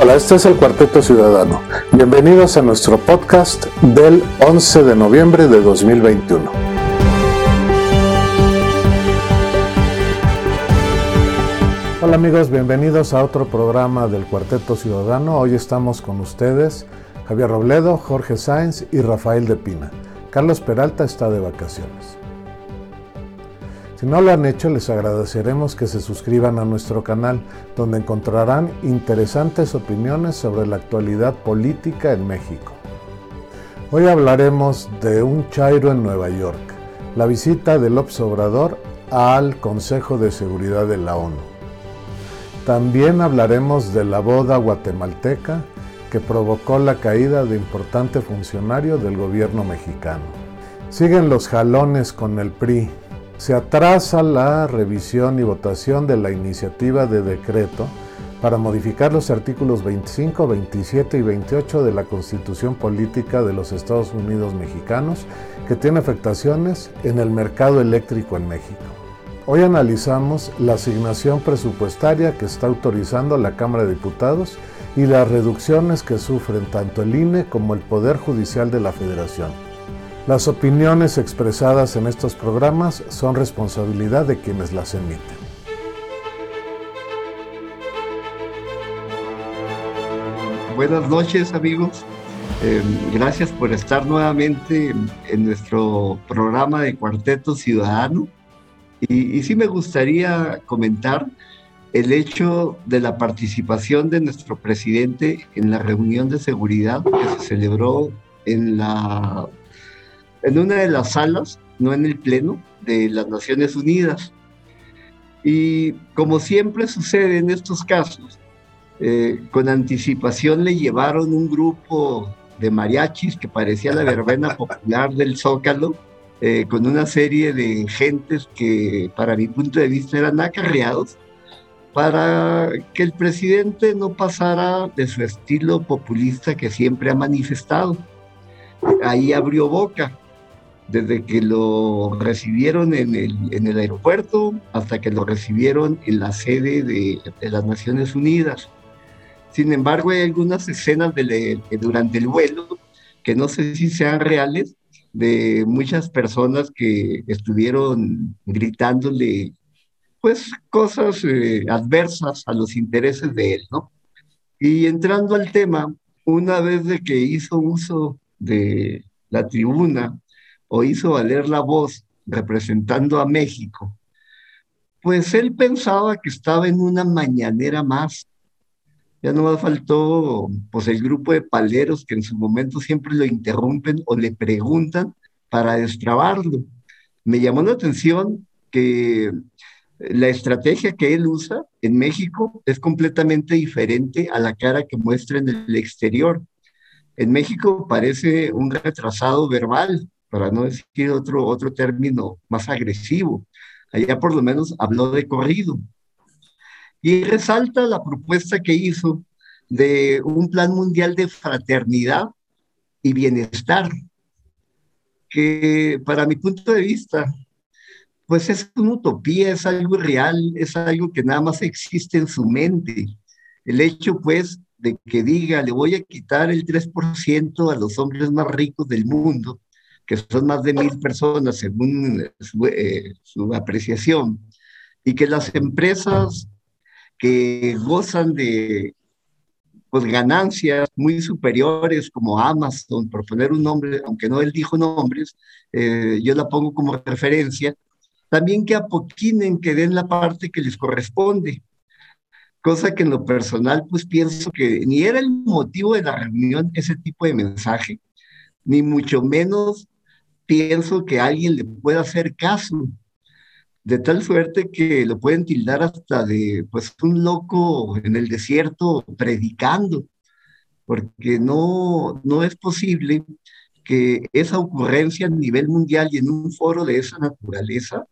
Hola, este es el Cuarteto Ciudadano. Bienvenidos a nuestro podcast del 11 de noviembre de 2021. Hola amigos, bienvenidos a otro programa del Cuarteto Ciudadano. Hoy estamos con ustedes Javier Robledo, Jorge Sáenz y Rafael de Pina. Carlos Peralta está de vacaciones. Si no lo han hecho, les agradeceremos que se suscriban a nuestro canal, donde encontrarán interesantes opiniones sobre la actualidad política en México. Hoy hablaremos de un Chairo en Nueva York, la visita del López Obrador al Consejo de Seguridad de la ONU. También hablaremos de la boda guatemalteca que provocó la caída de importante funcionario del gobierno mexicano. Siguen los jalones con el PRI, se atrasa la revisión y votación de la iniciativa de decreto para modificar los artículos 25, 27 y 28 de la Constitución Política de los Estados Unidos Mexicanos, que tiene afectaciones en el mercado eléctrico en México. Hoy analizamos la asignación presupuestaria que está autorizando la Cámara de Diputados y las reducciones que sufren tanto el INE como el Poder Judicial de la Federación. Las opiniones expresadas en estos programas son responsabilidad de quienes las emiten. Buenas noches amigos, eh, gracias por estar nuevamente en, nuestro programa de Cuarteto Ciudadano. Y, y sí me gustaría comentar el hecho de la participación de nuestro presidente en la reunión de seguridad que se celebró en la en una de las salas, no en el Pleno, de las Naciones Unidas. Y como siempre sucede en estos casos, eh, con anticipación le llevaron un grupo de mariachis que parecía la verbena popular del Zócalo, eh, con una serie de gentes que para mi punto de vista eran acarreados, para que el presidente no pasara de su estilo populista que siempre ha manifestado. Ahí abrió boca desde que lo recibieron en el, en el aeropuerto hasta que lo recibieron en la sede de, de las Naciones Unidas. Sin embargo, hay algunas escenas de, durante el vuelo que no sé si sean reales, de muchas personas que estuvieron gritándole pues cosas eh, adversas a los intereses de él, ¿no? Y entrando al tema, una vez de que hizo uso de la tribuna o hizo valer la voz representando a México, pues él pensaba que estaba en una mañanera más. Ya no más faltó pues el grupo de paleros que en su momento siempre lo interrumpen o le preguntan para destrabarlo. Me llamó la atención que la estrategia que él usa en México es completamente diferente a la cara que muestra en el exterior. En México parece un retrasado verbal, para no decir otro, otro término más agresivo. Allá por lo menos habló de corrido. Y resalta la propuesta que hizo de un plan mundial de fraternidad y bienestar, que para mi punto de vista, pues es una utopía, es algo real, es algo que nada más existe en su mente. El hecho, pues, de que diga, le voy a quitar el 3% a los hombres más ricos del mundo que son más de mil personas según eh, su, apreciación, y que las empresas que gozan de pues, ganancias muy superiores como Amazon, por poner un nombre, aunque no él dijo nombres, eh, yo la pongo como referencia, también que apoquinen, que den la parte que les corresponde. Cosa que en lo personal, pues pienso que ni era el motivo de la reunión ese tipo de mensaje, ni mucho menos pienso que alguien le pueda hacer caso, de tal suerte que lo pueden tildar hasta de pues un loco en el desierto predicando, porque no, no es posible que esa ocurrencia a nivel mundial y en un foro de esa naturaleza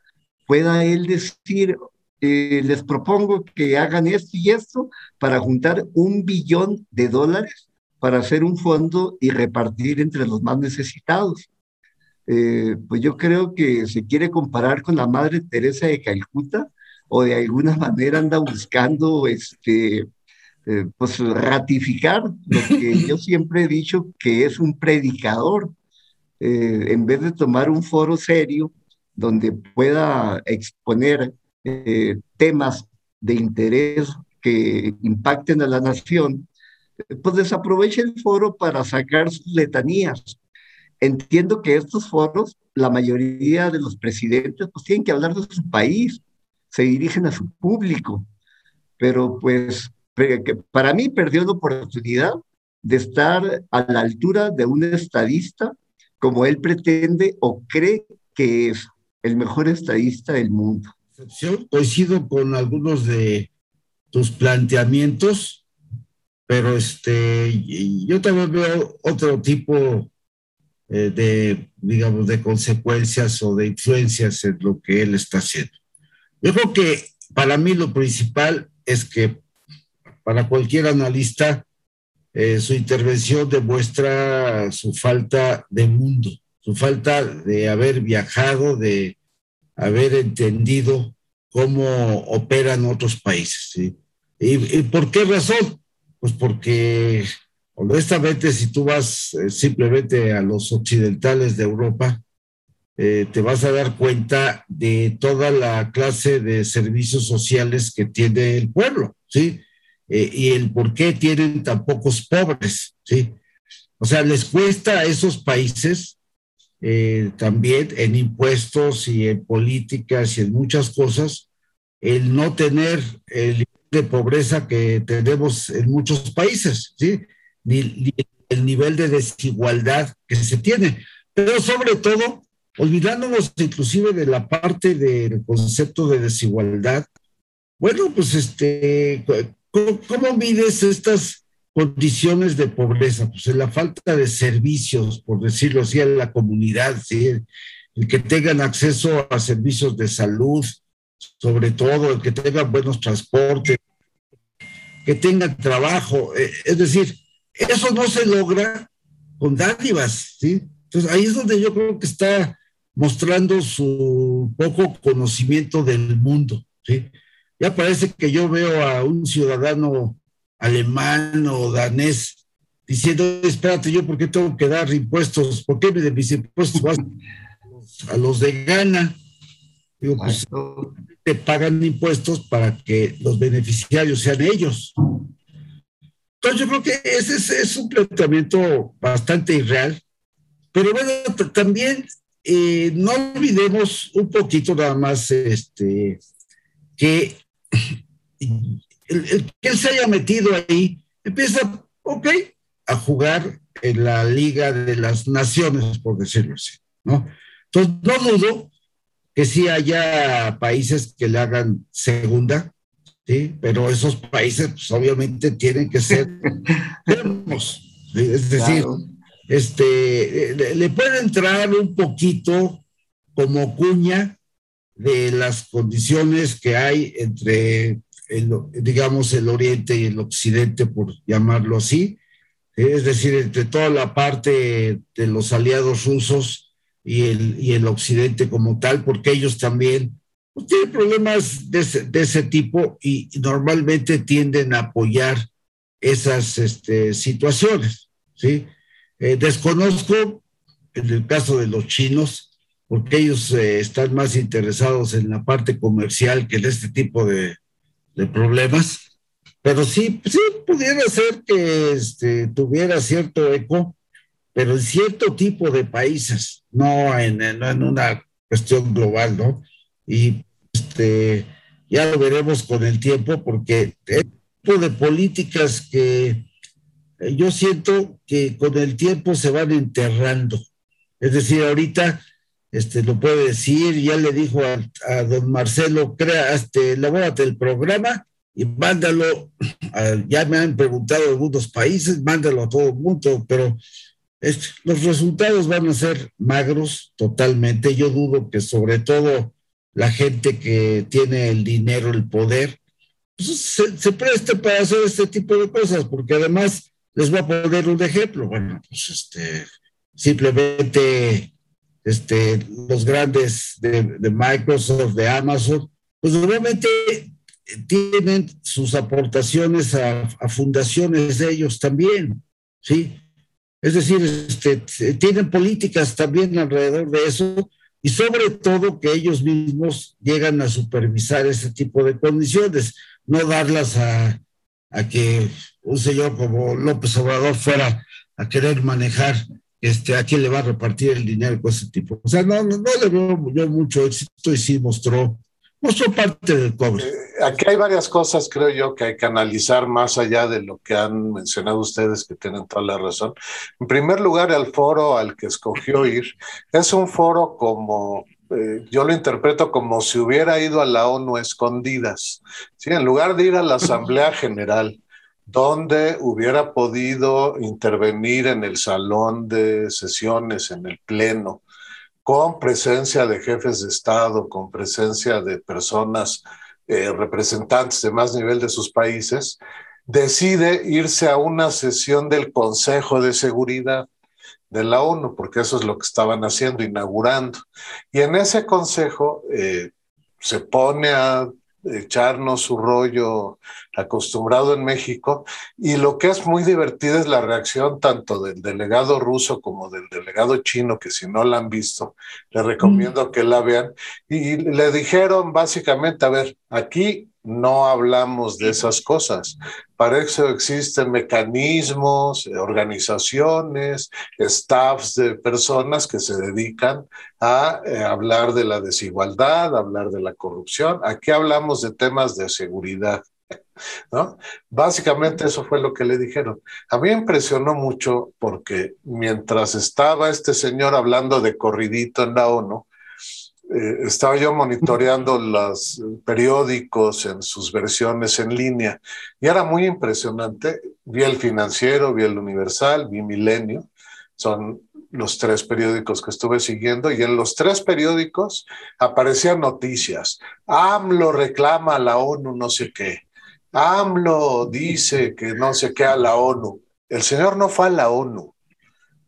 pueda él decir, eh, les propongo que hagan esto y esto para juntar un billón de dólares para hacer un fondo y repartir entre los más necesitados. Eh, pues yo creo que se quiere comparar con la Madre Teresa de Calcuta o de alguna manera anda buscando este, eh, pues ratificar lo que yo siempre he dicho que es un predicador. Eh, en vez de tomar un foro serio donde pueda exponer eh, temas de interés que impacten a la nación, pues desaproveche el foro para sacar sus letanías. Entiendo que estos foros, la mayoría de los presidentes, pues tienen que hablar de su país, se dirigen a su público, pero pues para mí perdió la oportunidad de estar a la altura de un estadista como él pretende o cree que es el mejor estadista del mundo. Coincido con algunos de tus planteamientos, pero este, yo también veo otro tipo eh, de, digamos, de consecuencias o de influencias en lo que él está haciendo. Yo creo que para mí lo principal es que para cualquier analista, eh, su intervención demuestra su falta de mundo, su falta de haber viajado, de haber entendido cómo operan otros países. ¿Y, por qué razón? Pues porque, honestamente, si tú vas eh, simplemente a los occidentales de Europa, eh, te vas a dar cuenta de toda la clase de servicios sociales que tiene el pueblo, ¿sí? Eh, y el por qué tienen tan pocos pobres, ¿sí? O sea, les cuesta a esos países también en impuestos y en políticas y en muchas cosas el no tener el nivel de pobreza que tenemos en muchos países, ¿sí? Ni, el nivel de desigualdad que se tiene. Pero sobre todo, olvidándonos inclusive de la parte del concepto de desigualdad, bueno, pues este, ¿Cómo, mides estas condiciones de pobreza? Pues en la falta de servicios, por decirlo así, a la comunidad, ¿sí? el que tengan acceso a servicios de salud, sobre todo, el que tengan buenos transportes, que tengan trabajo. Eh, es decir, eso no se logra con dádivas, ¿sí? Entonces ahí es donde yo creo que está mostrando su poco conocimiento del mundo, ¿sí? Ya parece que yo veo a un ciudadano alemán o danés diciendo, espérate, yo por qué tengo que dar impuestos, ¿por qué de mis impuestos vas a los de Ghana? Digo, pues te pagan impuestos para que los beneficiarios sean ellos. Entonces yo creo que ese es, un planteamiento bastante irreal, pero bueno, también eh, no olvidemos un poquito nada más este, que el, que él se haya metido ahí, empieza, ok, a jugar en la Liga de las Naciones, por decirlo así, ¿no? Entonces, no dudo que sí haya países que le hagan segunda, ¿sí? Pero esos países, pues, obviamente, tienen que ser es decir, este, le puede entrar un poquito como cuña de las condiciones que hay entre, el, digamos, el oriente y el occidente, por llamarlo así, es decir, entre toda la parte de los aliados rusos y el, y el occidente como tal, porque ellos también pues, tienen problemas de ese, de ese, tipo y normalmente tienden a apoyar esas este, situaciones, ¿sí? Eh, desconozco, en el caso de los chinos, porque ellos eh, están más interesados en la parte comercial que en este tipo de, de problemas. Pero sí, sí pudiera ser que este, tuviera cierto eco, pero en cierto tipo de países, no en, en una cuestión global, ¿no? Y este, ya lo veremos con el tiempo, porque el tipo de políticas que eh, yo siento que con el tiempo se van enterrando. Es decir, ahorita este, lo puede decir, ya le dijo a, don Marcelo, crea, este, elabórate el programa y mándalo, ya me han preguntado algunos países, mándalo a todo el mundo, pero este, los resultados van a ser magros totalmente. Yo dudo que sobre todo la gente que tiene el dinero, el poder, pues, se, se, preste para hacer este tipo de cosas, porque además les voy a poner un ejemplo. Bueno, pues este, simplemente este, los grandes de, Microsoft, de Amazon, pues normalmente tienen sus aportaciones a, fundaciones de ellos también, ¿sí? Es decir, este, tienen políticas también alrededor de eso y sobre todo que ellos mismos llegan a supervisar ese tipo de condiciones, no darlas a, a que un señor como López Obrador fuera a querer manejar este, a quién le va a repartir el dinero con ese tipo. O sea, no, no, le veo yo mucho éxito y sí mostró, mostró parte del cobre. Eh, aquí hay varias cosas, creo yo, que hay que analizar más allá de lo que han mencionado ustedes, que tienen toda la razón. En primer lugar, el foro al que escogió ir es un foro como eh, yo lo interpreto como si hubiera ido a la ONU escondidas, ¿sí? en lugar de ir a la Asamblea General, donde hubiera podido intervenir en el salón de sesiones, en el pleno, con presencia de jefes de Estado, con presencia de personas eh, representantes de más nivel de sus países, decide irse a una sesión del Consejo de Seguridad de la ONU, porque eso es lo que estaban haciendo, inaugurando. Y en ese consejo eh, se pone a echarnos su rollo acostumbrado en México. Y lo que es muy divertido es la reacción tanto del delegado ruso como del delegado chino, que si no la han visto, les recomiendo mm. que la vean. Y le dijeron básicamente, a ver, aquí no hablamos de esas cosas. Para eso existen mecanismos, organizaciones, staffs de personas que se dedican a eh, hablar de la desigualdad, hablar de la corrupción. Aquí hablamos de temas de seguridad. ¿No? Básicamente eso fue lo que le dijeron. A mí impresionó mucho porque mientras estaba este señor hablando de corridito en la ONU, eh, estaba yo monitoreando los periódicos en sus versiones en línea y era muy impresionante. Vi el financiero, vi el universal, vi Milenio, son los tres periódicos que estuve siguiendo y en los tres periódicos aparecían noticias. AMLO reclama a la ONU no sé qué. AMLO dice que no sé qué a la ONU. El señor no fue a la ONU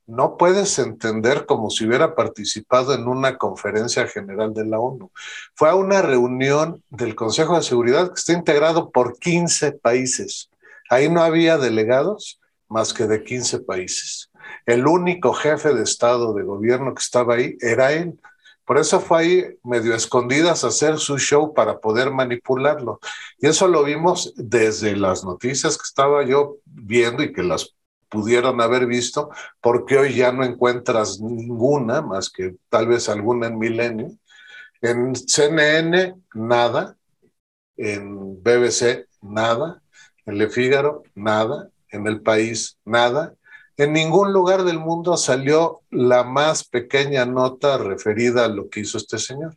no puedes entender como si hubiera participado en una conferencia general de la ONU. Fue a una reunión del Consejo de Seguridad que está integrado por 15 países. Ahí no había delegados más que de 15 países. El único jefe de Estado, de gobierno que estaba ahí era él. Por eso fue ahí medio escondidas a hacer su show para poder manipularlo. Y eso lo vimos desde las noticias que estaba yo viendo y que las pudieron haber visto, porque hoy ya no encuentras ninguna, más que tal vez alguna en Milenio. En CNN, nada. En BBC, nada. En Le Figaro, nada. En El País, nada. En ningún lugar del mundo salió la más pequeña nota referida a lo que hizo este señor.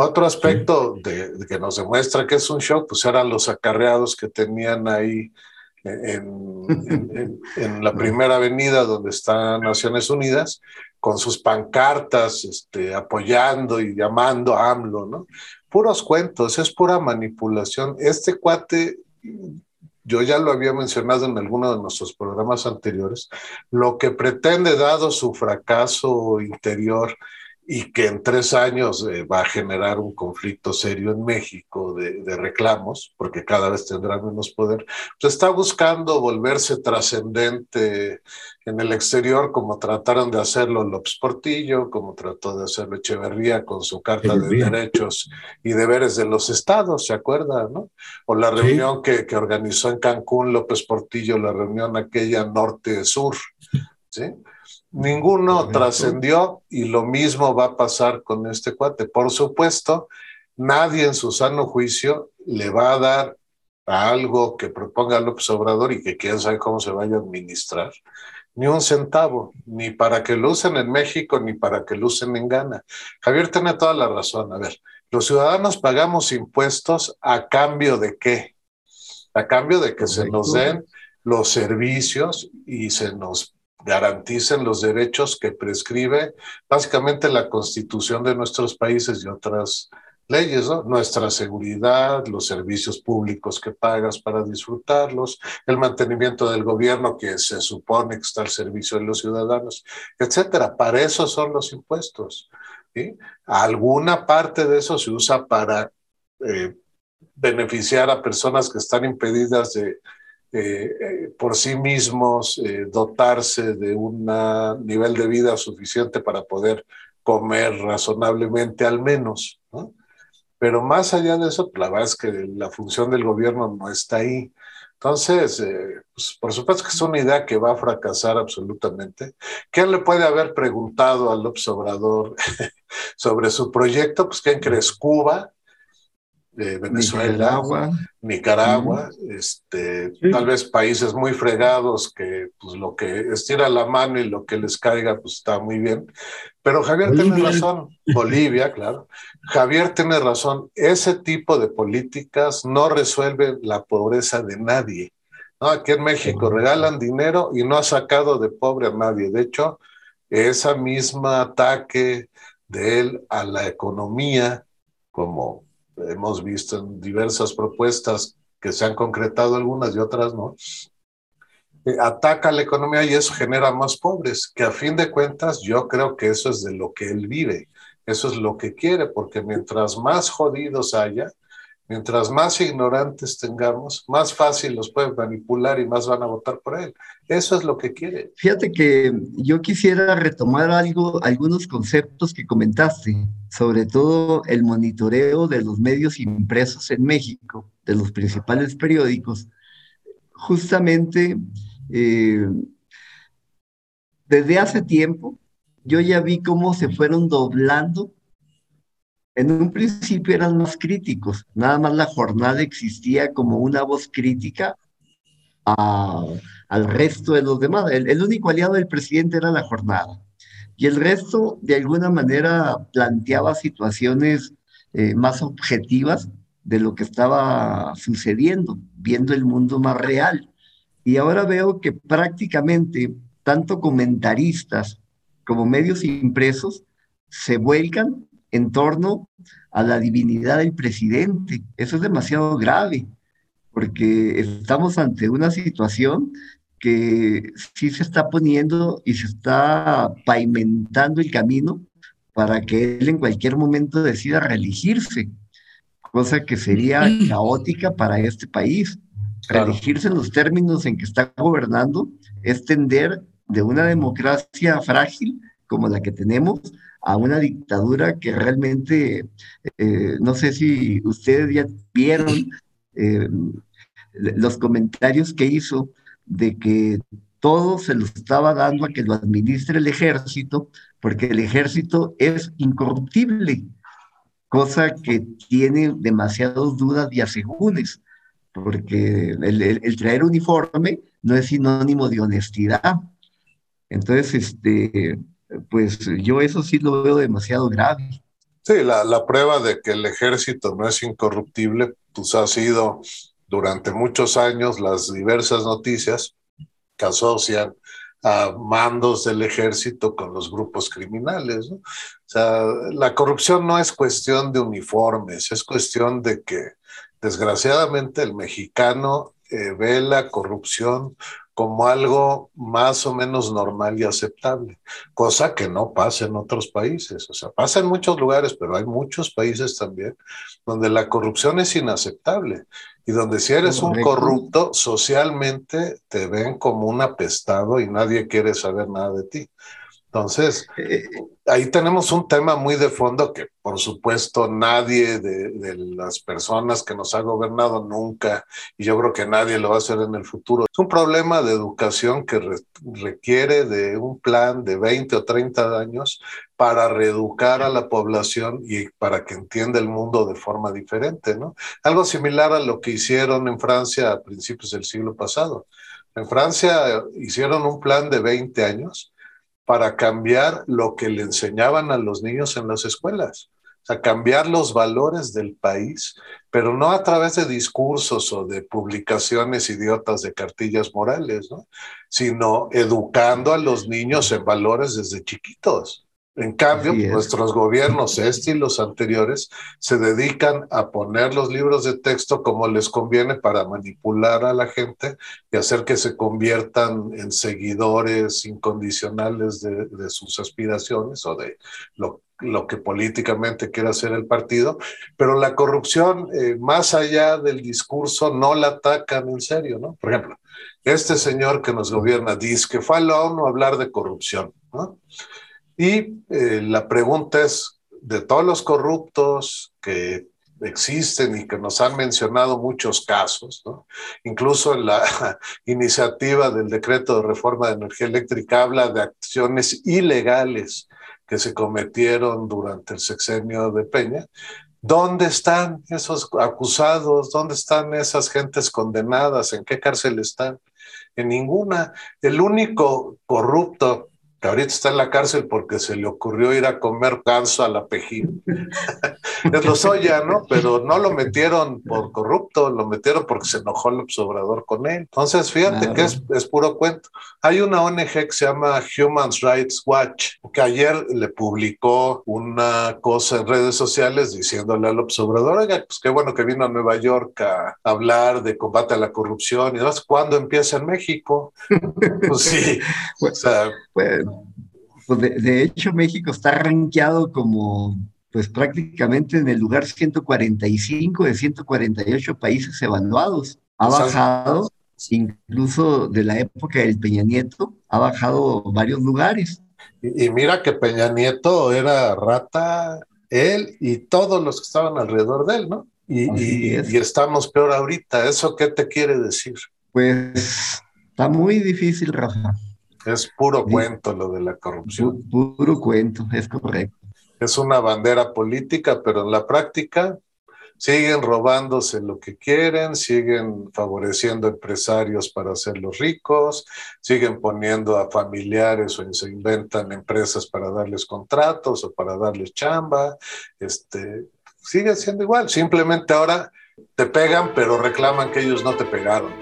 Otro aspecto de, que nos demuestra que es un show, pues eran los acarreados que tenían ahí en, la primera avenida donde está Naciones Unidas, con sus pancartas este, apoyando y llamando a AMLO, ¿no? Puros cuentos, es pura manipulación. Este cuate, yo ya lo había mencionado en alguno de nuestros programas anteriores, lo que pretende, dado su fracaso interior, y que en tres años eh, va a generar un conflicto serio en México de, reclamos, porque cada vez tendrá menos poder, pues está buscando volverse trascendente en el exterior, como trataron de hacerlo López Portillo, como trató de hacerlo Echeverría con su Carta de Derechos y Deberes de los Estados, ¿se acuerda? No? O la reunión que, que organizó en Cancún López Portillo, la reunión aquella norte-sur, ¿sí? Ninguno trascendió y lo mismo va a pasar con este cuate. Por supuesto, nadie en su sano juicio le va a dar a algo que proponga López Obrador y que quién sabe cómo se vaya a administrar, ni un centavo, ni para que lo usen en México, ni para que lo usen en Ghana. Javier tiene toda la razón. A ver, los ciudadanos pagamos impuestos a cambio de qué? A cambio de que se nos den los servicios y se nos garanticen los derechos que prescribe básicamente la constitución de nuestros países y otras leyes, ¿no? Nuestra seguridad, los servicios públicos que pagas para disfrutarlos, el mantenimiento del gobierno que se supone que está al servicio de los ciudadanos, etcétera. Para eso son los impuestos. Alguna parte de eso se usa para eh, beneficiar a personas que están impedidas de, eh, por sí mismos eh, dotarse de un nivel de vida suficiente para poder comer razonablemente al menos. Pero más allá de eso, la verdad es que la función del gobierno no está ahí. Entonces, eh, pues, por supuesto que es una idea que va a fracasar absolutamente. ¿Quién le puede haber preguntado al observador sobre su proyecto? Pues, ¿quién crees? Cuba, Venezuela, Nicaragua, Nicaragua este, tal vez países muy fregados que pues lo que estira la mano y lo que les caiga pues está muy bien. Pero Javier tiene razón, Bolivia, claro. Javier tiene razón, ese tipo de políticas no resuelven la pobreza de nadie. ¿no? Aquí en México regalan dinero y no ha sacado de pobre a nadie. De hecho, esa misma ataque de él a la economía como hemos visto en diversas propuestas que se han concretado algunas y otras no, eh, ataca la economía y eso genera más pobres, que a fin de cuentas yo creo que eso es de lo que él vive, eso es lo que quiere, porque mientras más jodidos haya, Mientras más ignorantes tengamos, más fácil los pueden manipular y más van a votar por él. Eso es lo que quiere. Fíjate que yo quisiera retomar algo, algunos conceptos que comentaste, sobre todo el monitoreo de los medios impresos en México, de los principales periódicos. Justamente, eh, desde hace tiempo, yo ya vi cómo se fueron doblando en un principio eran más críticos, nada más la jornada existía como una voz crítica al resto de los demás. El, único aliado del presidente era la jornada. Y el resto, de alguna manera, planteaba situaciones eh, más objetivas de lo que estaba sucediendo, viendo el mundo más real. Y ahora veo que prácticamente tanto comentaristas como medios impresos se vuelcan en torno a la divinidad del presidente. Eso es demasiado grave, porque estamos ante una situación que sí se está poniendo y se está pavimentando el camino para que él en cualquier momento decida reelegirse, cosa que sería caótica para este país. Reelegirse en los términos en que está gobernando es tender de una democracia frágil como la que tenemos a una dictadura que realmente, eh, no sé si ustedes ya vieron eh, los comentarios que hizo de que todo se lo estaba dando a que lo administre el ejército, porque el ejército es incorruptible, cosa que tiene demasiadas dudas y asegúnes, porque el, el traer uniforme no es sinónimo de honestidad. Entonces, este, pues yo eso sí lo veo demasiado grave. Sí, la, la, prueba de que el ejército no es incorruptible, pues ha sido durante muchos años las diversas noticias que asocian a mandos del ejército con los grupos criminales. O sea, la corrupción no es cuestión de uniformes, es cuestión de que desgraciadamente el mexicano eh, ve la corrupción como algo más o menos normal y aceptable, cosa que no pasa en otros países. O sea, pasa en muchos lugares, pero hay muchos países también donde la corrupción es inaceptable y donde si eres un corrupto, socialmente te ven como un apestado y nadie quiere saber nada de ti. Entonces, eh, ahí tenemos un tema muy de fondo que, por supuesto, nadie de, las personas que nos ha gobernado nunca, y yo creo que nadie lo va a hacer en el futuro, es un problema de educación que requiere de un plan de 20 o 30 años para reeducar a la población y para que entienda el mundo de forma diferente, ¿no? Algo similar a lo que hicieron en Francia a principios del siglo pasado. En Francia hicieron un plan de 20 años para cambiar lo que le enseñaban a los niños en las escuelas. O sea, cambiar los valores del país, pero no a través de discursos o de publicaciones idiotas de cartillas morales, ¿no? sino educando a los niños en valores desde chiquitos. En cambio, nuestros gobiernos, este y los anteriores, se dedican a poner los libros de texto como les conviene para manipular a la gente y hacer que se conviertan en seguidores incondicionales de, sus aspiraciones o de lo, lo que políticamente quiere hacer el partido, pero la corrupción, eh, más allá del discurso, no la atacan en serio, ¿no? Por ejemplo, este señor que nos gobierna dice que fue a la ONU a hablar de corrupción, ¿no? Y eh, la pregunta es, de todos los corruptos que existen y que nos han mencionado muchos casos, ¿no? incluso en la iniciativa del decreto de reforma de energía eléctrica habla de acciones ilegales que se cometieron durante el sexenio de Peña. ¿Dónde están esos acusados? ¿Dónde están esas gentes condenadas? ¿En qué cárcel están? En ninguna. El único corrupto que ahorita está en la cárcel porque se le ocurrió ir a comer ganso a la Pejín. es Lozoya, ¿no? Pero no lo metieron por corrupto, lo metieron porque se enojó el observador con él. Entonces, fíjate que es, es, puro cuento. Hay una ONG que se llama Human Rights Watch, que ayer le publicó una cosa en redes sociales diciéndole al observador, oiga, pues qué bueno que vino a Nueva York a hablar de combate a la corrupción y demás. ¿Cuándo empieza en México? pues sí, o sea, pues, pues de, hecho, México está rankeado como, pues prácticamente en el lugar 145 de 148 países evaluados. Ha bajado, incluso de la época del Peña Nieto, ha bajado varios lugares. Y, mira que Peña Nieto era rata, él y todos los que estaban alrededor de él, ¿no? Y, y, estamos peor ahorita. ¿Eso qué te quiere decir? Pues está muy difícil, Rafa. Es puro cuento lo de la corrupción. Puro, cuento, es correcto. Es una bandera política, pero en la práctica siguen robándose lo que quieren, siguen favoreciendo empresarios para hacerlos ricos, siguen poniendo a familiares o se inventan empresas para darles contratos o para darles chamba. Este, sigue siendo igual, simplemente ahora te pegan, pero reclaman que ellos no te pegaron.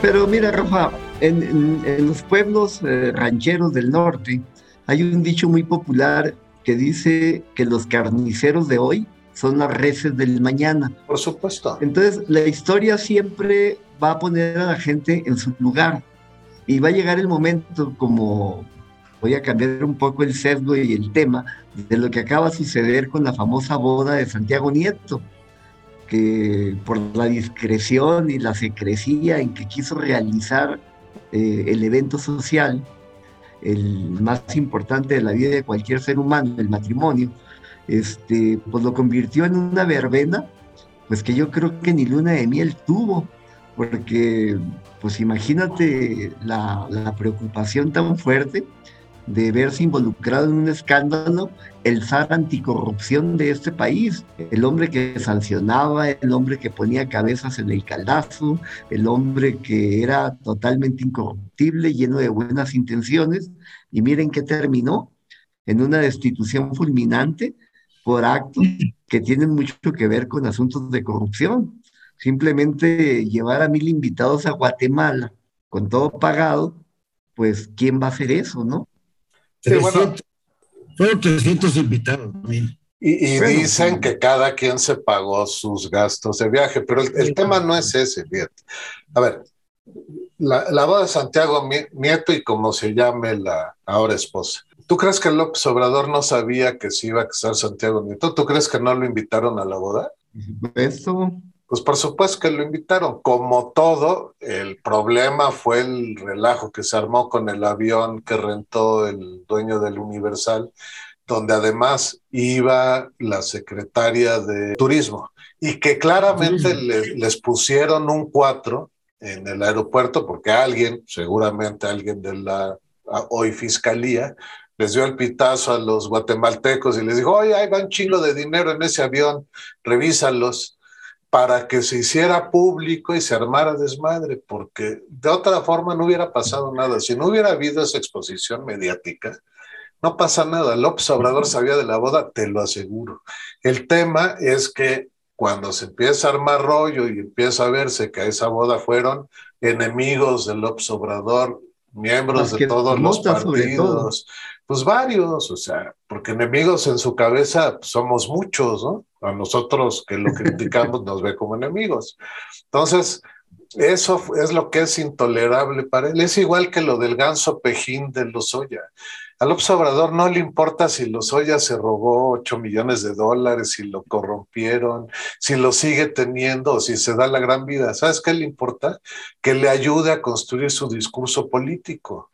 Pero mira, Rafa, en, los pueblos eh, rancheros del norte hay un dicho muy popular que dice que los carniceros de hoy son las reces del mañana. Por supuesto. Entonces, la historia siempre va a poner a la gente en su lugar y va a llegar el momento, como voy a cambiar un poco el sesgo y el tema, de lo que acaba de suceder con la famosa boda de Santiago Nieto que por la discreción y la secrecía en que quiso realizar eh, el evento social, el más importante de la vida de cualquier ser humano, el matrimonio, este, pues lo convirtió en una verbena, pues que yo creo que ni luna de miel tuvo, porque pues imagínate la, la preocupación tan fuerte de verse involucrado en un escándalo el zar anticorrupción de este país, el hombre que sancionaba, el hombre que ponía cabezas en el caldazo, el hombre que era totalmente incorruptible, lleno de buenas intenciones, y miren qué terminó en una destitución fulminante por actos que tienen mucho que ver con asuntos de corrupción. Simplemente llevar a mil invitados a Guatemala con todo pagado, pues ¿quién va a hacer eso, no? Sí, bueno. Fueron 300 invitados. Y, dicen que cada quien se pagó sus gastos de viaje, pero el, tema no es ese, fíjate. A ver, la, la, boda de Santiago Nieto y como se llame la ahora esposa. ¿Tú crees que López Obrador no sabía que se iba a casar Santiago Nieto? ¿Tú crees que no lo invitaron a la boda? Eso. Pues por supuesto que lo invitaron. Como todo, el problema fue el relajo que se armó con el avión que rentó el dueño del Universal, donde además iba la secretaria de Turismo y que claramente les, pusieron un 4 en el aeropuerto porque alguien, seguramente alguien de la hoy fiscalía, les dio el pitazo a los guatemaltecos y les dijo, oye, hay va un chingo de dinero en ese avión, revísalos para que se hiciera público y se armara desmadre, porque de otra forma no hubiera pasado nada. Si no hubiera habido esa exposición mediática, no pasa nada. López Obrador sabía de la boda, te lo aseguro. El tema es que cuando se empieza a armar rollo y empieza a verse que a esa boda fueron enemigos de López Obrador, miembros de todos los partidos, pues varios, o sea, porque enemigos en su cabeza pues, somos muchos, ¿no? A nosotros que lo criticamos nos ve como enemigos. Entonces, eso es lo que es intolerable para él. Es igual que lo del ganso pejín de Lozoya. Al observador no le importa si Lozoya se robó 8 millones de dólares, si lo corrompieron, si lo sigue teniendo si se da la gran vida. ¿Sabes qué le importa? Que le ayude a construir su discurso político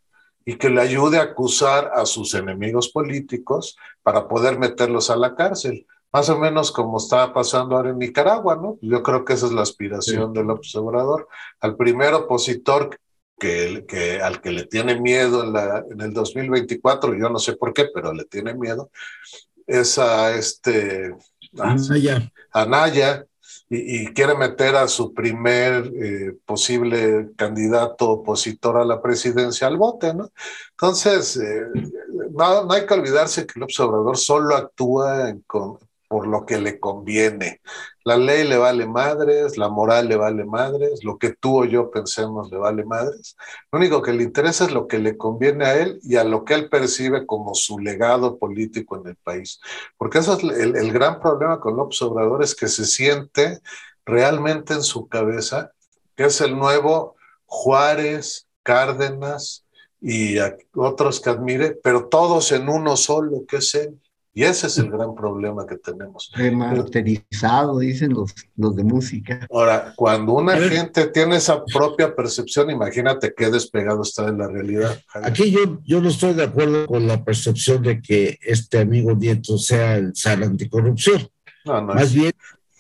y que le ayude a acusar a sus enemigos políticos para poder meterlos a la cárcel más o menos como está pasando ahora en Nicaragua, ¿no? Yo creo que esa es la aspiración del observador. Al primer opositor que, que, al que le tiene miedo en, la, en el 2024, yo no sé por qué, pero le tiene miedo, es a este... Anaya. Anaya, y, quiere meter a su primer eh, posible candidato opositor a la presidencia al bote, ¿no? Entonces, eh, no, no, hay que olvidarse que el observador solo actúa por lo que le conviene. La ley le vale madres, la moral le vale madres, lo que tú o yo pensemos le vale madres. Lo único que le interesa es lo que le conviene a él y a lo que él percibe como su legado político en el país. Porque eso es el, gran problema con López Obrador, es que se siente realmente en su cabeza que es el nuevo Juárez, Cárdenas y otros que admire, pero todos en uno solo, que es él. Y ese es el gran problema que tenemos. Remasterizado, dicen los, los de música. Ahora, cuando una gente tiene esa propia percepción, imagínate qué despegado está de la realidad. Aquí yo, yo no estoy de acuerdo con la percepción de que este amigo Nieto sea el SAR anticorrupción. No, no Más bien,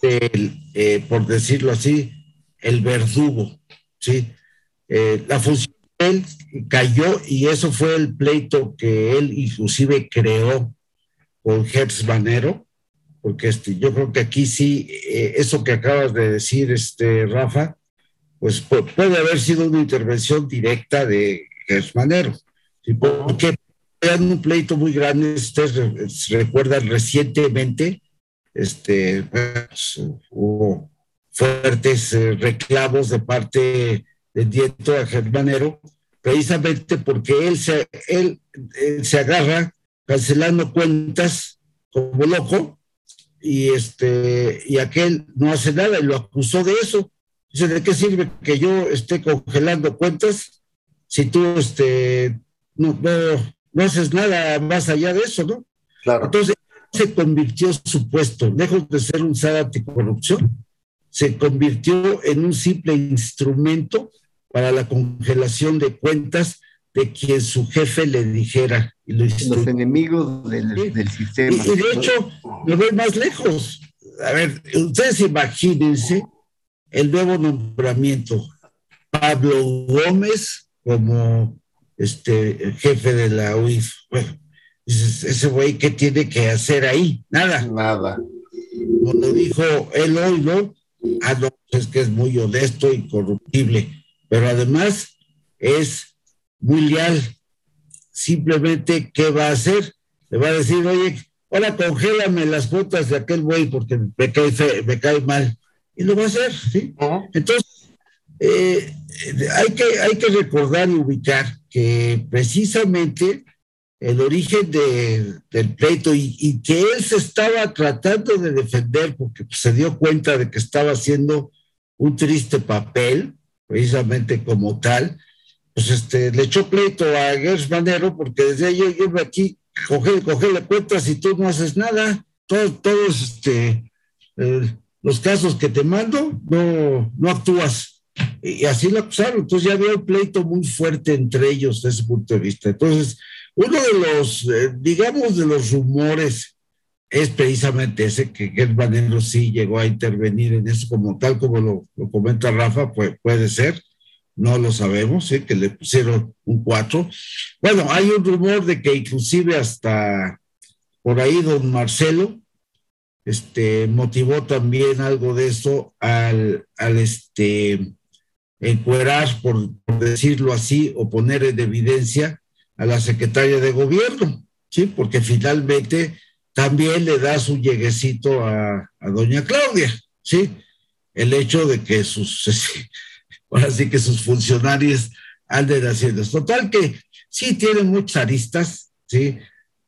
eh, por decirlo así, el verdugo, ¿sí? Eh, la función de él cayó y eso fue el pleito que él inclusive creó con Hertz Banero, porque este, yo creo que aquí sí, eh, eso que acabas de decir, este, Rafa, pues puede haber sido una intervención directa de Hertz Banero, porque era un pleito muy grande, ustedes recuerdan recientemente, este, pues, hubo fuertes eh, reclamos de parte de Dieto a Germanero, precisamente porque él se, él se agarra cancelando cuentas como loco y este y aquel no hace nada y lo acusó de eso. Dice, ¿de qué sirve que yo esté congelando cuentas si tú este no, no, haces nada más allá de eso, ¿no? Claro. Entonces se convirtió su puesto, lejos de ser un SAD anticorrupción, se convirtió en un simple instrumento para la congelación de cuentas de quien su jefe le dijera. Y Los enemigos del, sistema. Y, de hecho, me voy más lejos. A ver, ustedes imagínense el nuevo nombramiento. Pablo Gómez como este jefe de la UIF. Bueno, ese güey, ¿qué tiene que hacer ahí? Nada. Nada. Como dijo él hoy, ¿no? Ah, no, es que es muy honesto y corruptible, pero además es muy leal. Simplemente, ¿qué va a hacer? Le va a decir, oye, ahora congélame las cuotas de aquel güey porque me cae, me cae mal. Y lo va a hacer, ¿sí? Entonces, eh, hay, que, hay que recordar y ubicar que precisamente el origen del pleito y, que él se estaba tratando de defender porque se dio cuenta de que estaba haciendo un triste papel, precisamente como tal, pues este, le echó pleito a Gers Manero porque desde yo, yo aquí, coge, coge la cuentas y tú no haces nada. Todos, todos este, eh, los casos que te mando, no, no actúas. Y, así lo acusaron. Entonces ya había un pleito muy fuerte entre ellos desde ese punto de vista. Entonces, uno de los, eh, digamos, de los rumores es precisamente ese que Gers Manero sí llegó a intervenir en eso como tal, como lo, lo comenta Rafa, pues puede ser no lo sabemos, ¿eh? que le pusieron un 4. Bueno, hay un rumor de que inclusive hasta por ahí don Marcelo este, motivó también algo de eso al, al este, encuerar, por, decirlo así, o poner en evidencia a la secretaria de gobierno, ¿sí? Porque finalmente también le da su lleguecito a, a doña Claudia, ¿sí? El hecho de que sus ahora sí que sus funcionarios anden haciendo. Total que sí tienen muchas aristas, ¿sí?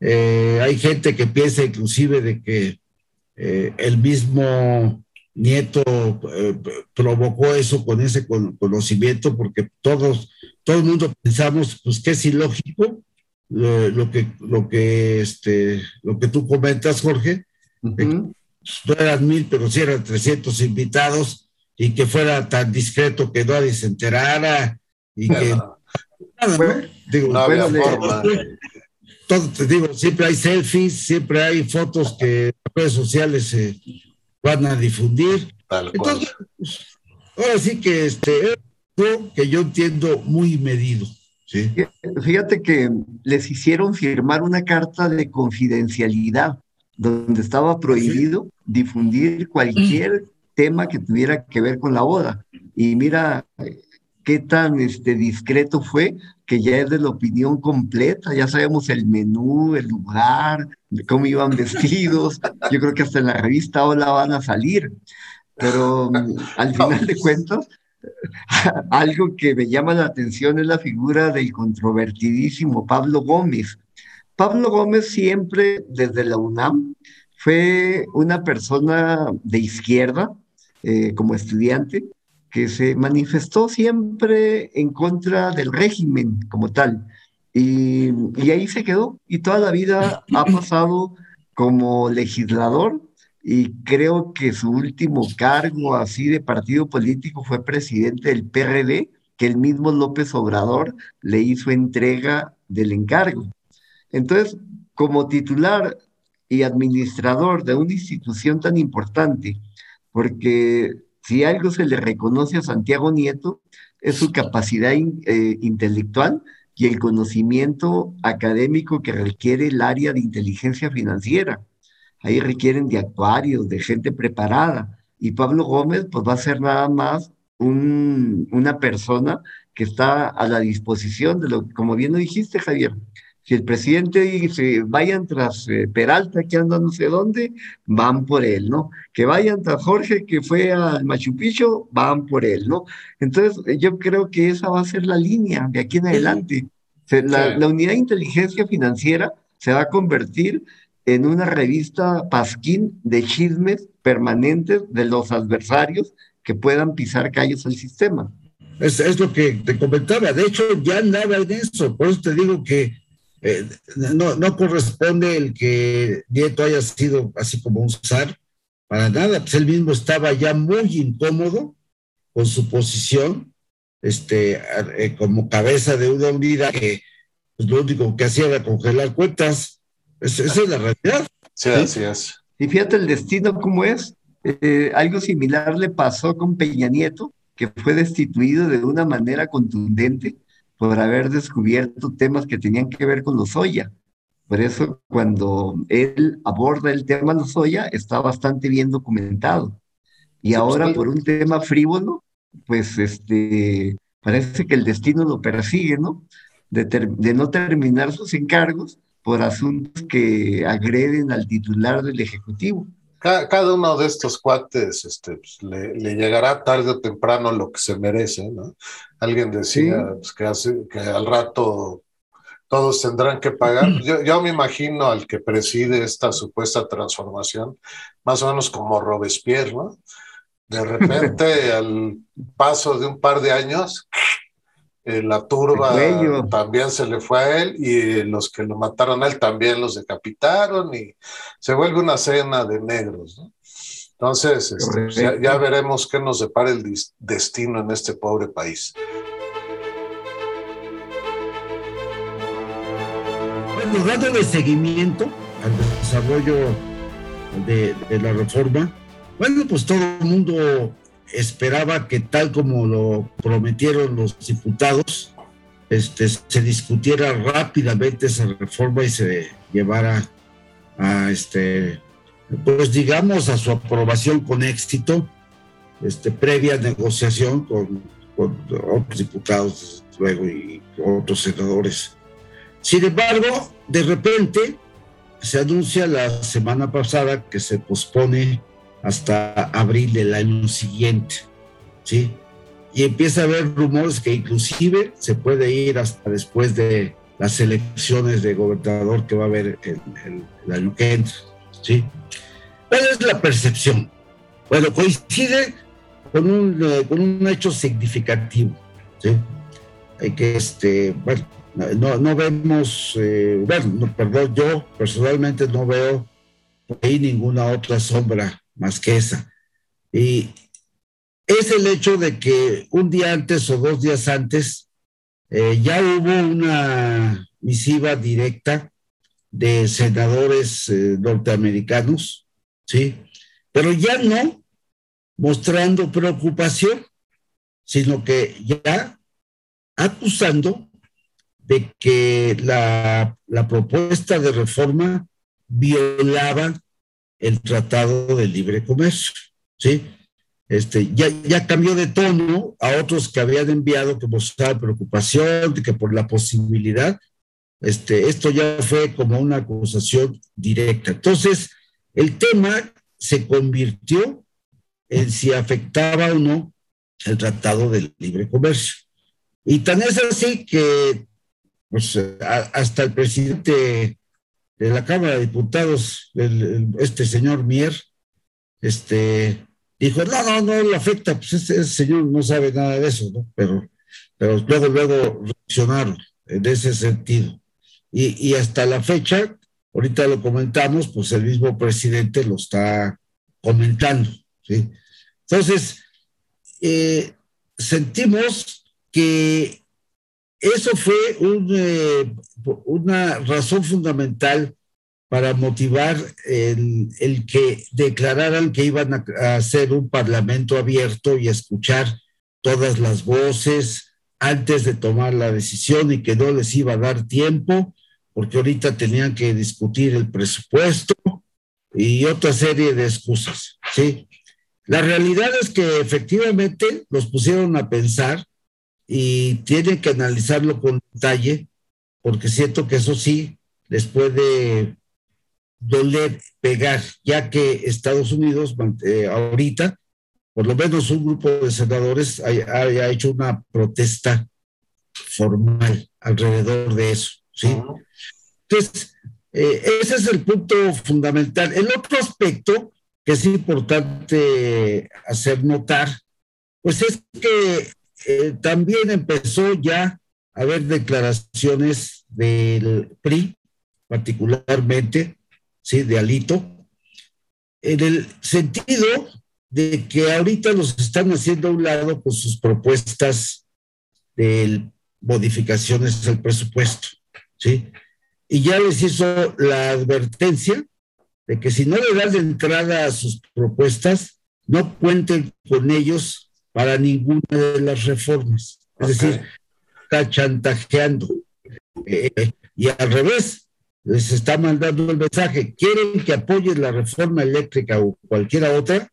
Eh, hay gente que piensa inclusive de que eh, el mismo Nieto eh, provocó eso con ese conocimiento, porque todos, todo el mundo pensamos pues que es ilógico lo, que, lo, que, este, lo que tú comentas, Jorge, no eran mil, pero sí eran 300 invitados y que fuera tan discreto que nadie se enterara y que... Digo, no había forma. Todo, te digo, siempre hay selfies, siempre hay fotos que las redes sociales se van a difundir. Entonces, pues, ahora sí que este, que yo entiendo muy medido. ¿sí? Fíjate que les hicieron firmar una carta de confidencialidad donde estaba prohibido difundir cualquier tema que tuviera que ver con la boda. Y mira qué tan este, discreto fue que ya es de la opinión completa, ya sabemos el menú, el lugar, cómo iban vestidos, yo creo que hasta en la revista Hola van a salir, pero mm, al final de cuentas, algo que me llama la atención es la figura del controvertidísimo Pablo Gómez. Pablo Gómez siempre, desde la UNAM, fue una persona de izquierda, eh, como estudiante, que se manifestó siempre en contra del régimen como tal. Y, y, ahí se quedó y toda la vida ha pasado como legislador y creo que su último cargo así de partido político fue presidente del PRD, que el mismo López Obrador le hizo entrega del encargo. Entonces, como titular y administrador de una institución tan importante, porque si algo se le reconoce a Santiago Nieto es su capacidad eh, intelectual y el conocimiento académico que requiere el área de inteligencia financiera. Ahí requieren de actuarios, de gente preparada. Y Pablo Gómez, pues va a ser nada más una persona que está a la disposición de lo, como bien lo dijiste, Javier, si el presidente dice, vayan tras eh, Peralta, que anda no sé dónde, van por él, ¿no? Que vayan tras Jorge, que fue al Machu Picchu, van por él, ¿no? Entonces, yo creo que esa va a ser la línea de aquí en adelante. La, la unidad de inteligencia financiera se va a convertir en una revista pasquín de chismes permanentes de los adversarios que puedan pisar callos al sistema. Es, es, lo que te comentaba. De hecho, ya nada en eso. Por eso te digo que eh, no, no corresponde el que Nieto haya sido así como un zar, para nada, pues él mismo estaba ya muy incómodo con su posición, este, eh, como cabeza de una unidad que pues, lo único que hacía era congelar cuentas. esa es la realidad. Sí, así es. Y fíjate el destino cómo es. Eh, algo similar le pasó con Peña Nieto, que fue destituido de una manera contundente por haber descubierto temas que tenían que ver con los Lozoya. Por eso cuando él aborda el tema Lozoya está bastante bien documentado. Y ahora por un tema frívolo, pues este, parece que el destino lo persigue, ¿no? De, de no terminar sus encargos por asuntos que agreden al titular del Ejecutivo cada, uno de estos cuates este, pues, le, llegará tarde o temprano lo que se merece, ¿no? Alguien decía pues, que, hace, que al rato todos tendrán que pagar. Yo, yo, me imagino al que preside esta supuesta transformación, más o menos como Robespierre, ¿no? De repente, al paso de un par de años, eh, la turba también se le fue a él y los que lo mataron a él también los decapitaron y se vuelve una cena de negros. ¿no? Entonces, este, ya, veremos qué nos depara el destino en este pobre país. Bueno, dándole seguimiento al desarrollo de, de la reforma, bueno, pues todo el mundo esperaba que tal como lo prometieron los diputados, este, se discutiera rápidamente esa reforma y se llevara a, este, pues digamos, a su aprobación con éxito, este, previa negociación con, otros diputados luego y otros senadores. Sin embargo, de repente se anuncia la semana pasada que se pospone hasta abril del año siguiente, ¿sí? Y empieza a haber rumores que inclusive se puede ir hasta después de las elecciones de gobernador que va a haber el, el, año que entra, ¿sí? ¿Cuál es la percepción? Bueno, coincide con un, con un hecho significativo, ¿sí? Hay que, este, bueno, no, no vemos, eh, bueno, perdón, yo personalmente no veo ahí ninguna otra sombra más que esa. Y es el hecho de que un día antes o dos días antes eh, ya hubo una misiva directa de senadores eh, norteamericanos, ¿sí? Pero ya no mostrando preocupación, sino que ya acusando de que la, la propuesta de reforma violaba el Tratado de Libre Comercio, ¿sí? Este, ya, ya cambió de tono a otros que habían enviado que mostraban preocupación, que por la posibilidad, este, esto ya fue como una acusación directa. Entonces, el tema se convirtió en si afectaba o no el Tratado de Libre Comercio. Y tan es así que pues, hasta el presidente de la Cámara de Diputados, este señor Mier, este, dijo, no, no, no le afecta, pues ese, señor no sabe nada de eso, ¿no? Pero, pero luego, luego reaccionaron en ese sentido. Y, y hasta la fecha, ahorita lo comentamos, pues el mismo presidente lo está comentando, ¿sí? Entonces, eh, sentimos que eso fue eh, una razón fundamental para motivar el, que declararan que iban a, hacer un parlamento abierto y escuchar todas las voces antes de tomar la decisión y que no les iba a dar tiempo, porque ahorita tenían que discutir el presupuesto y otra serie de excusas, ¿sí? La realidad es que efectivamente los pusieron a pensar y tienen que analizarlo con detalle, porque siento que eso sí les puede doler pegar, ya que Estados Unidos eh, ahorita, por lo menos un grupo de senadores ha, hecho una protesta formal alrededor de eso, ¿sí? Entonces, eh, ese es el punto fundamental. El otro aspecto que es importante hacer notar, pues es que eh, también empezó ya a haber declaraciones del PRI, particularmente, sí, de Alito, en el sentido de que ahorita los están haciendo a un lado con sus propuestas de modificaciones al presupuesto, ¿sí? Y ya les hizo la advertencia de que si no le dan de entrada a sus propuestas, no cuenten con ellos para ninguna de las reformas. Es decir, está chantajeando. Eh, y al revés, les está mandando el mensaje, quieren que apoyen la reforma eléctrica o cualquiera otra,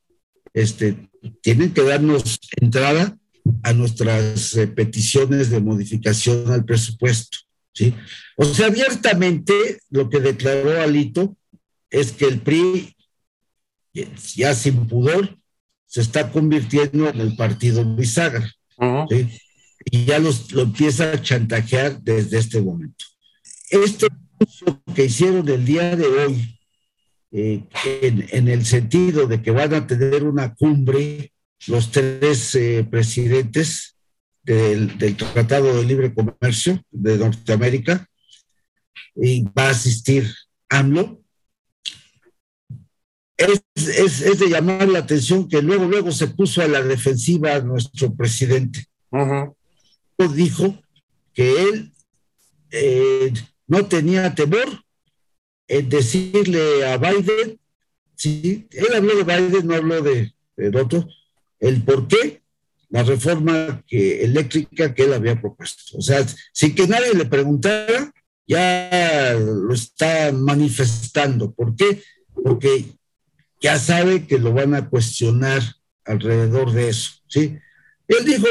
este, tienen que darnos entrada a nuestras eh, peticiones de modificación al presupuesto. ¿sí? O sea, abiertamente lo que declaró Alito es que el PRI, ya sin pudor, se está convirtiendo en el partido bisagra. Y ya los, lo empieza a chantajear desde este momento. Este que hicieron el día de hoy, eh, en, el sentido de que van a tener una cumbre los tres eh, presidentes del, del, Tratado de Libre Comercio de Norteamérica, y va a asistir AMLO, es, de llamar la atención que luego, luego se puso a la defensiva nuestro presidente. Dijo que él eh, no tenía temor en decirle a Biden, sí, él habló de Biden, no habló de, de otro, el por qué la reforma eléctrica que él había propuesto. O sea, sin que nadie le preguntara, ya lo está manifestando. ¿Por qué? Porque ya sabe que lo van a cuestionar alrededor de eso, ¿sí? Él dijo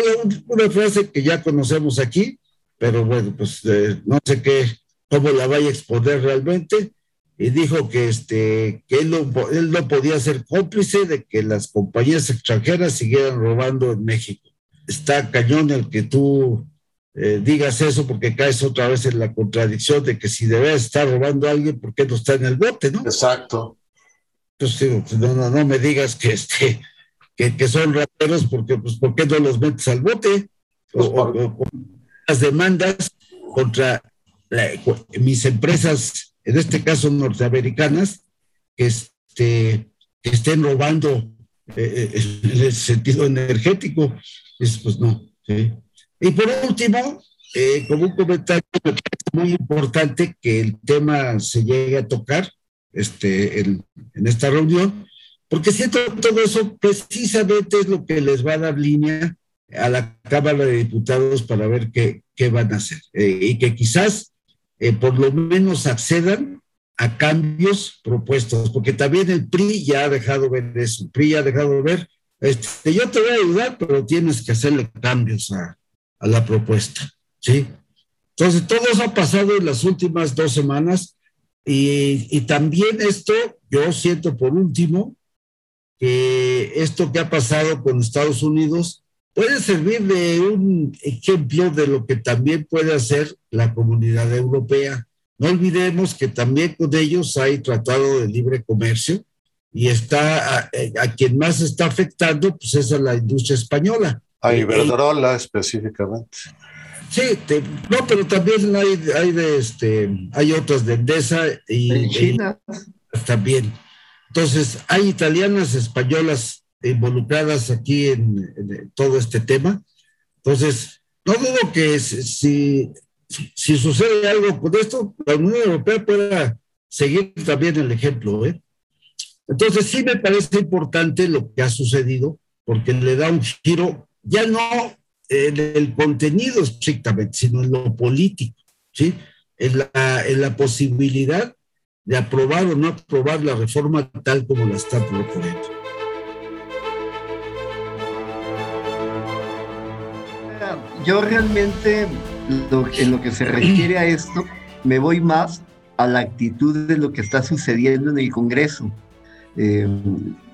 una frase que ya conocemos aquí, pero bueno, pues eh, no sé qué, cómo la vaya a exponer realmente, y dijo que, este, que él, no, él no podía ser cómplice de que las compañías extranjeras siguieran robando en México. Está cañón el que tú eh, digas eso porque caes otra vez en la contradicción de que si debe estar robando a alguien, ¿por qué no está en el bote, no? Exacto. Entonces, no, no, no me digas que, este, que, son rateros, porque, pues, ¿por qué no los metes al bote? O, pues, las demandas contra mis empresas, en este caso norteamericanas, que, este, que estén robando eh, eh, en el sentido energético. Es, pues no. Y por último, eh, como un comentario muy importante que el tema se llegue a tocar este, en, en esta reunión, porque siento todo eso precisamente es lo que les va a dar línea a la Cámara de Diputados para ver qué, qué van a hacer eh, y que quizás eh, por lo menos accedan a cambios propuestos, porque también el PRI ya ha dejado ver eso, el PRI ya ha dejado ver, este, yo te voy a ayudar, pero tienes que hacerle cambios a, a la propuesta, ¿sí? Entonces, todo eso ha pasado en las últimas dos semanas y, y también esto, yo siento por último, que esto que ha pasado con Estados Unidos puede servir de un ejemplo de lo que también puede hacer la comunidad europea. No olvidemos que también con ellos hay tratado de libre comercio y está a, quien más está afectando pues es a la industria española. A Iberdrola específicamente. Sí, no, pero también hay, hay de este, hay otras de Endesa y, en China también. Entonces, hay italianas, españolas involucradas aquí en, todo este tema. Entonces, no dudo que si, si, sucede algo con esto, la Unión Europea pueda seguir también el ejemplo. ¿eh? Entonces, sí me parece importante lo que ha sucedido, porque le da un giro, ya no en el contenido estrictamente, sino en lo político, ¿sí? En la, en la posibilidad de aprobar o no aprobar la reforma tal como la está proponiendo. Yo realmente en lo que se refiere a esto, me voy más a la actitud de lo que está sucediendo en el Congreso. Eh,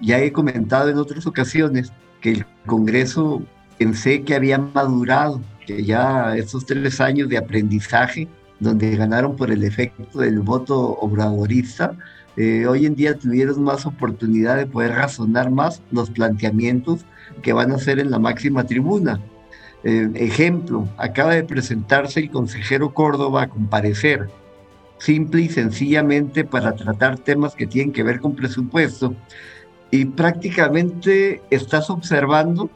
ya he comentado en otras ocasiones que el Congreso pensé que había madurado, que ya estos tres años de aprendizaje donde ganaron por el efecto del voto obradorista, eh, hoy en día tuvieron más oportunidad de poder razonar más los planteamientos que van a hacer en la máxima tribuna. Eh, ejemplo, acaba de presentarse el consejero Córdoba a comparecer, simple y sencillamente para tratar temas que tienen que ver con presupuesto, y prácticamente estás observando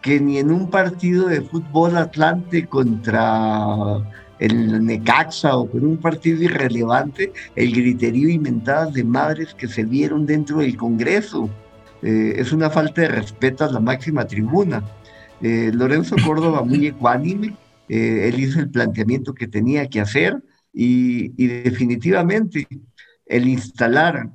que ni en un partido de fútbol Atlante contra el Necaxa o con un partido irrelevante, el griterío y mentadas de madres que se dieron dentro del Congreso. Eh, es una falta de respeto a la máxima tribuna. Eh, Lorenzo Córdoba muy ecuánime, eh, él hizo el planteamiento que tenía que hacer y, y definitivamente el instalar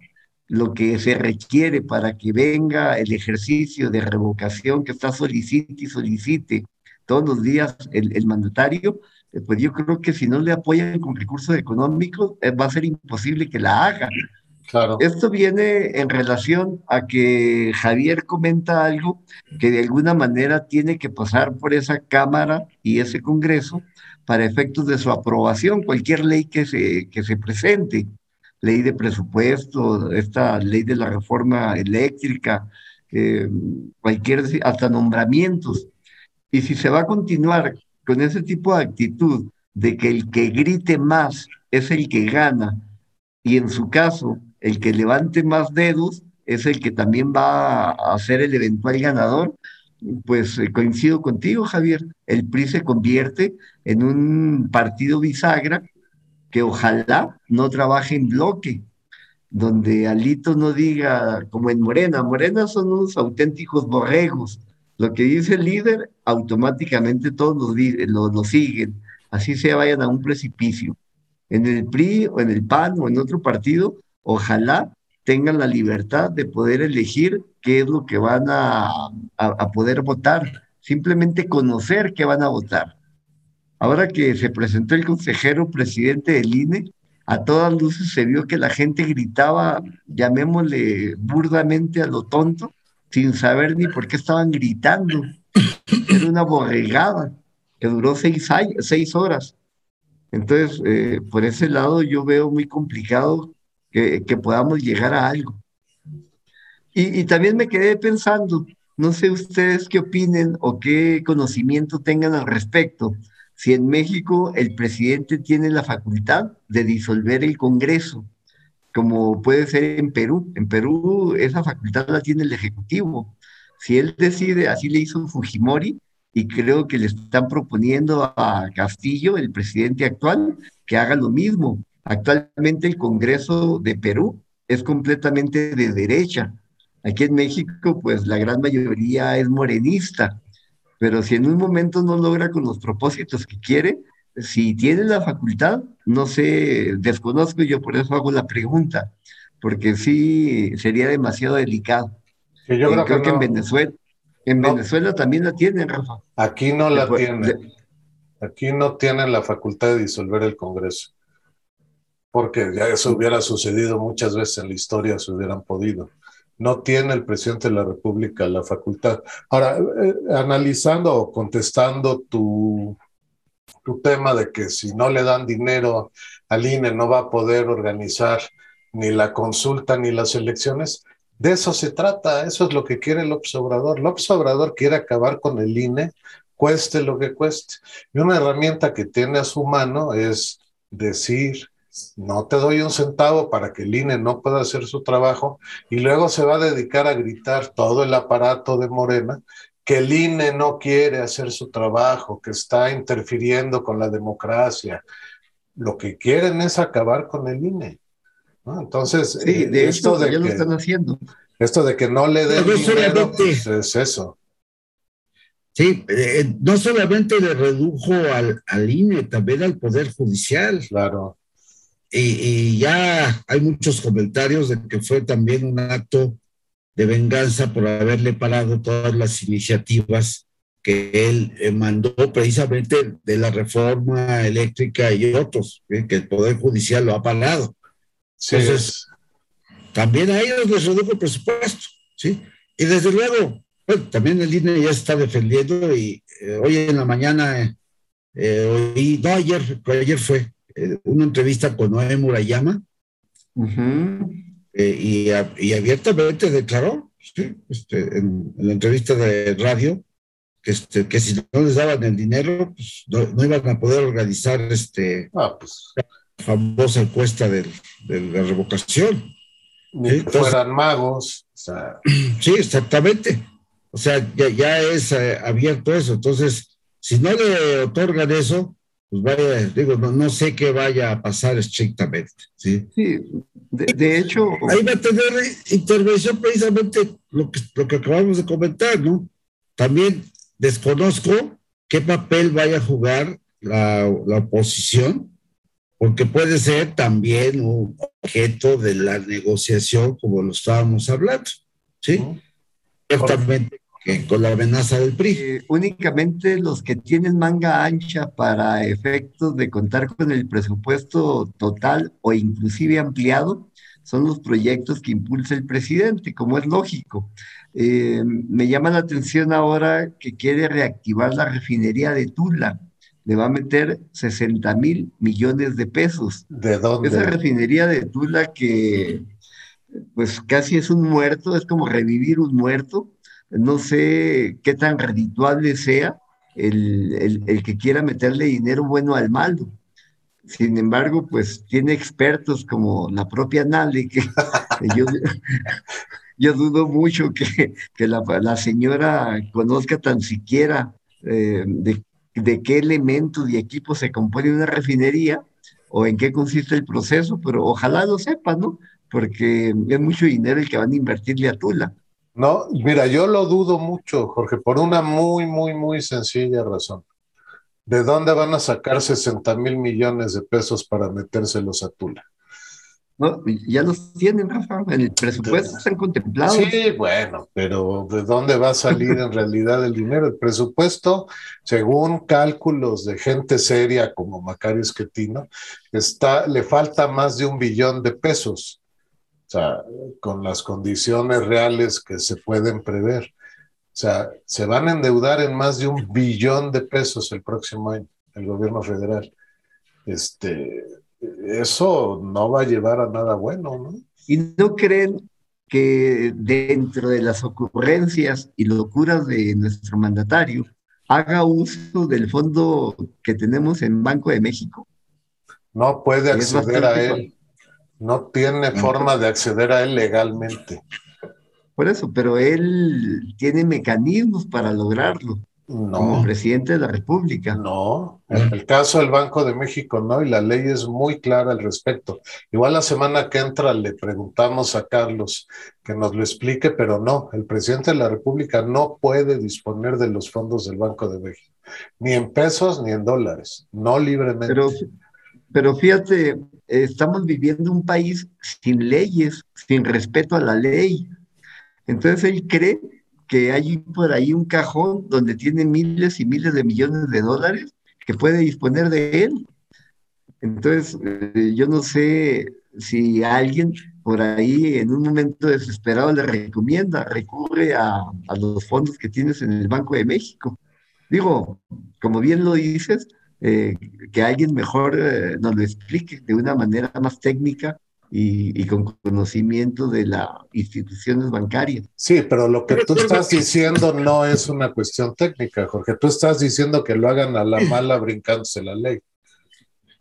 lo que se requiere para que venga el ejercicio de revocación que está solicite y solicite todos los días el, el mandatario, pues yo creo que si no le apoyan con recursos económicos, eh, va a ser imposible que la haga. Claro. Esto viene en relación a que Javier comenta algo que de alguna manera tiene que pasar por esa Cámara y ese Congreso para efectos de su aprobación, cualquier ley que se, que se presente, ley de presupuesto, esta ley de la reforma eléctrica, eh, cualquier, hasta nombramientos. Y si se va a continuar con ese tipo de actitud de que el que grite más es el que gana y en su caso el que levante más dedos es el que también va a ser el eventual ganador, pues eh, coincido contigo, Javier. El PRI se convierte en un partido bisagra que ojalá no trabaje en bloque, donde Alito no diga como en Morena, Morena son unos auténticos borregos, lo que dice el líder, automáticamente todos lo, siguen, así se vayan a un precipicio. En el PRI o en el PAN o en otro partido, ojalá tengan la libertad de poder elegir qué es lo que van a, a, poder votar, simplemente conocer qué van a votar. Ahora que se presentó el consejero presidente del INE, a todas luces se vio que la gente gritaba, llamémosle burdamente a lo tonto, sin saber ni por qué estaban gritando. Era una borregada que duró seis, seis horas. Entonces, eh, por ese lado yo veo muy complicado que, que podamos llegar a algo. Y, y, también me quedé pensando No sé ustedes qué opinen o qué conocimiento tengan al respecto. Si en México el presidente tiene la facultad de disolver el Congreso, como puede ser en Perú. En Perú esa facultad la tiene el Ejecutivo. Si él decide, así le hizo Fujimori, y creo que le están proponiendo a Castillo, el presidente actual, que haga lo mismo. Actualmente el Congreso de Perú es completamente de derecha. Aquí en México, pues la gran mayoría es morenista, pero si en un momento no logra con los propósitos que quiere, si tiene la facultad, no sé, desconozco yo, por eso hago la pregunta, porque sí sería demasiado delicado. yo creo, que, en Venezuela, en Venezuela también la tienen, Rafa. Aquí no la tienen. Aquí no tienen la facultad de disolver el Congreso. Porque ya eso hubiera sucedido muchas veces en la historia, se hubieran podido. No tiene el presidente de la República la facultad. Ahora, eh, analizando o contestando tu, tu tema de que si no le dan dinero al INE no va a poder organizar ni la consulta ni las elecciones, de eso se trata, eso es lo que quiere López Obrador. López Obrador quiere acabar con el INE, cueste lo que cueste. Y una herramienta que tiene a su mano es decir, no te doy un centavo para que el INE no pueda hacer su trabajo y luego se va a dedicar a gritar todo el aparato de Morena que el INE no quiere hacer su trabajo, que está interfiriendo con la democracia. Lo que quieren es acabar con el INE. Entonces, sí, de esto de ya que, lo están haciendo. Esto de que no le den dinero, pues, es eso. Sí, eh, no solamente le redujo al, al, INE, también al Poder Judicial. Claro. Y, y, ya hay muchos comentarios de que fue también un acto de venganza por haberle parado todas las iniciativas que él eh, mandó precisamente de la reforma eléctrica y otros, eh, que el Poder Judicial lo ha parado. Entonces, también a ellos les redujo el presupuesto, ¿sí? Y desde luego, también el INE ya está defendiendo y eh, hoy en la mañana, oí, no, ayer, ayer fue una entrevista con Noé Murayama, eh, y, abiertamente declaró, este, en, la entrevista de radio, que, este, que si no les daban el dinero, pues no, iban a poder organizar este, ah, pues. la famosa encuesta de la revocación. Ni fueran magos. Sí, exactamente. O sea, ya, ya es eh, abierto eso. Entonces, si no le otorgan eso, pues vaya, digo, no, sé qué vaya a pasar estrictamente. Sí, sí de, hecho. Ahí va a tener intervención precisamente lo que, lo que acabamos de comentar, ¿no? También desconozco qué papel vaya a jugar la, la oposición, porque puede ser también un objeto de la negociación, como lo estábamos hablando, ¿sí? Ciertamente con la amenaza del PRI. Eh, únicamente los que tienen manga ancha para efectos de contar con el presupuesto total o inclusive ampliado son los proyectos que impulsa el presidente, como es lógico. Eh, me llama la atención ahora que quiere reactivar la refinería de Tula. Le va a meter 60 mil millones de pesos. ¿De dónde? Esa refinería de Tula que pues casi es un muerto, es como revivir un muerto no sé qué tan redituable sea el, que quiera meterle dinero bueno al malo. Sin embargo, pues tiene expertos como la propia Nale, que, yo, yo, dudo mucho que, la, señora conozca tan siquiera eh, de, de, qué elementos y equipos se compone una refinería o en qué consiste el proceso, pero ojalá lo sepa, ¿no? Porque es mucho dinero el que van a invertirle a Tula. No, mira, yo lo dudo mucho, Jorge, por una muy, muy, muy sencilla razón. ¿De dónde van a sacar 60 mil millones de pesos para metérselos a Tula? No, ya los tienen, Rafa, en el presupuesto están contemplados. Sí, bueno, pero ¿de dónde va a salir en realidad el dinero? El presupuesto, según cálculos de gente seria como Macario Esquetino, está, le falta más de un billón de pesos sea, con las condiciones reales que se pueden prever. O sea, se van a endeudar en más de un billón de pesos el próximo año, el gobierno federal. Este, eso no va a llevar a nada bueno, ¿no? ¿Y no creen que dentro de las ocurrencias y locuras de nuestro mandatario haga uso del fondo que tenemos en Banco de México. No puede acceder a él. No tiene forma de acceder a él legalmente. Por eso, pero él tiene mecanismos para lograrlo. No. Como presidente de la República. No, en el caso del Banco de México no, y la ley es muy clara al respecto. Igual la semana que entra le preguntamos a Carlos que nos lo explique, pero no, el presidente de la República no puede disponer de los fondos del Banco de México, ni en pesos ni en dólares, no libremente. Pero, pero fíjate, estamos viviendo un país sin leyes, sin respeto a la ley. Entonces él cree que hay por ahí un cajón donde tiene miles y miles de millones de dólares que puede disponer de él. Entonces, eh, yo no sé si alguien por ahí en un momento desesperado le recomienda, recurre a, los fondos que tienes en el Banco de México. Digo, como bien lo dices, eh, que alguien mejor eh, nos lo explique de una manera más técnica y, con conocimiento de las instituciones bancarias. Sí, pero lo que tú estás diciendo no es una cuestión técnica, Jorge. Tú estás diciendo que lo hagan a la mala brincándose la ley.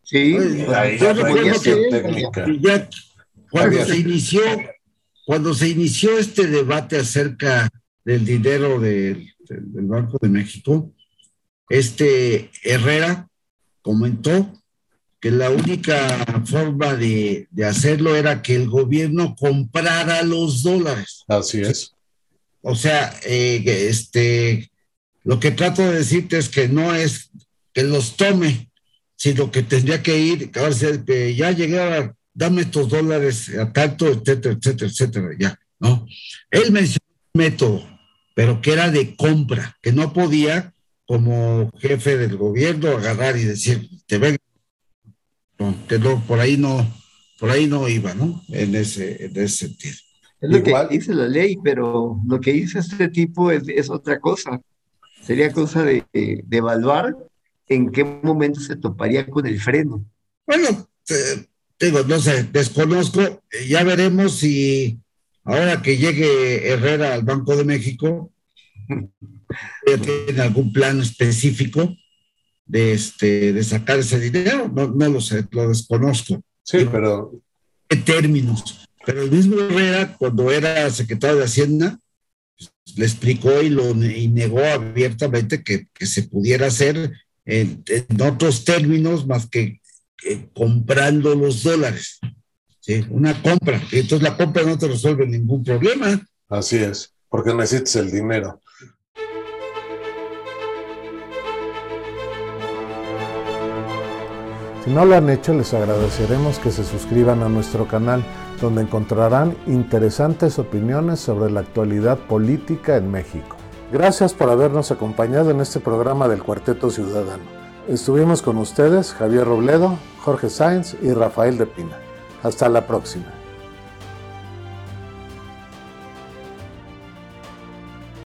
Sí, ahí ya técnica. cuando se inició, cuando se inició este debate acerca del dinero del Banco de México, este Herrera comentó que la única forma de, hacerlo era que el gobierno comprara los dólares. Así es. O sea, eh, este, lo que trato de decirte es que no es que los tome, sino que tendría que ir, que ya llegué a, dame estos dólares a tanto, etcétera, etcétera, etcétera, ya, ¿no? Él mencionó un método, pero que era de compra, que no podía como jefe del gobierno agarrar y decir, te vengo que no, por ahí no, por ahí no iba, ¿no? En ese, en ese sentido. Es lo que dice la ley, pero lo que dice este tipo es, es otra cosa. Sería cosa de, de, evaluar en qué momento se toparía con el freno. Bueno, digo, no sé, desconozco, ya veremos si ahora que llegue Herrera al Banco de México, tiene algún plan específico de, este, de sacar ese dinero, no, no lo sé, lo desconozco. Sí, pero... ¿Qué términos? Pero el mismo Herrera, cuando era secretario de Hacienda, le explicó y lo y negó abiertamente que, que se pudiera hacer en, otros términos más que, comprando los dólares. ¿sí? Una compra. Entonces la compra no te resuelve ningún problema. Así es, porque necesitas el dinero. Si no lo han hecho, les agradeceremos que se suscriban a nuestro canal, donde encontrarán interesantes opiniones sobre la actualidad política en México. Gracias por habernos acompañado en este programa del Cuarteto Ciudadano. Estuvimos con ustedes Javier Robledo, Jorge Sáenz y Rafael de Pina. Hasta la próxima.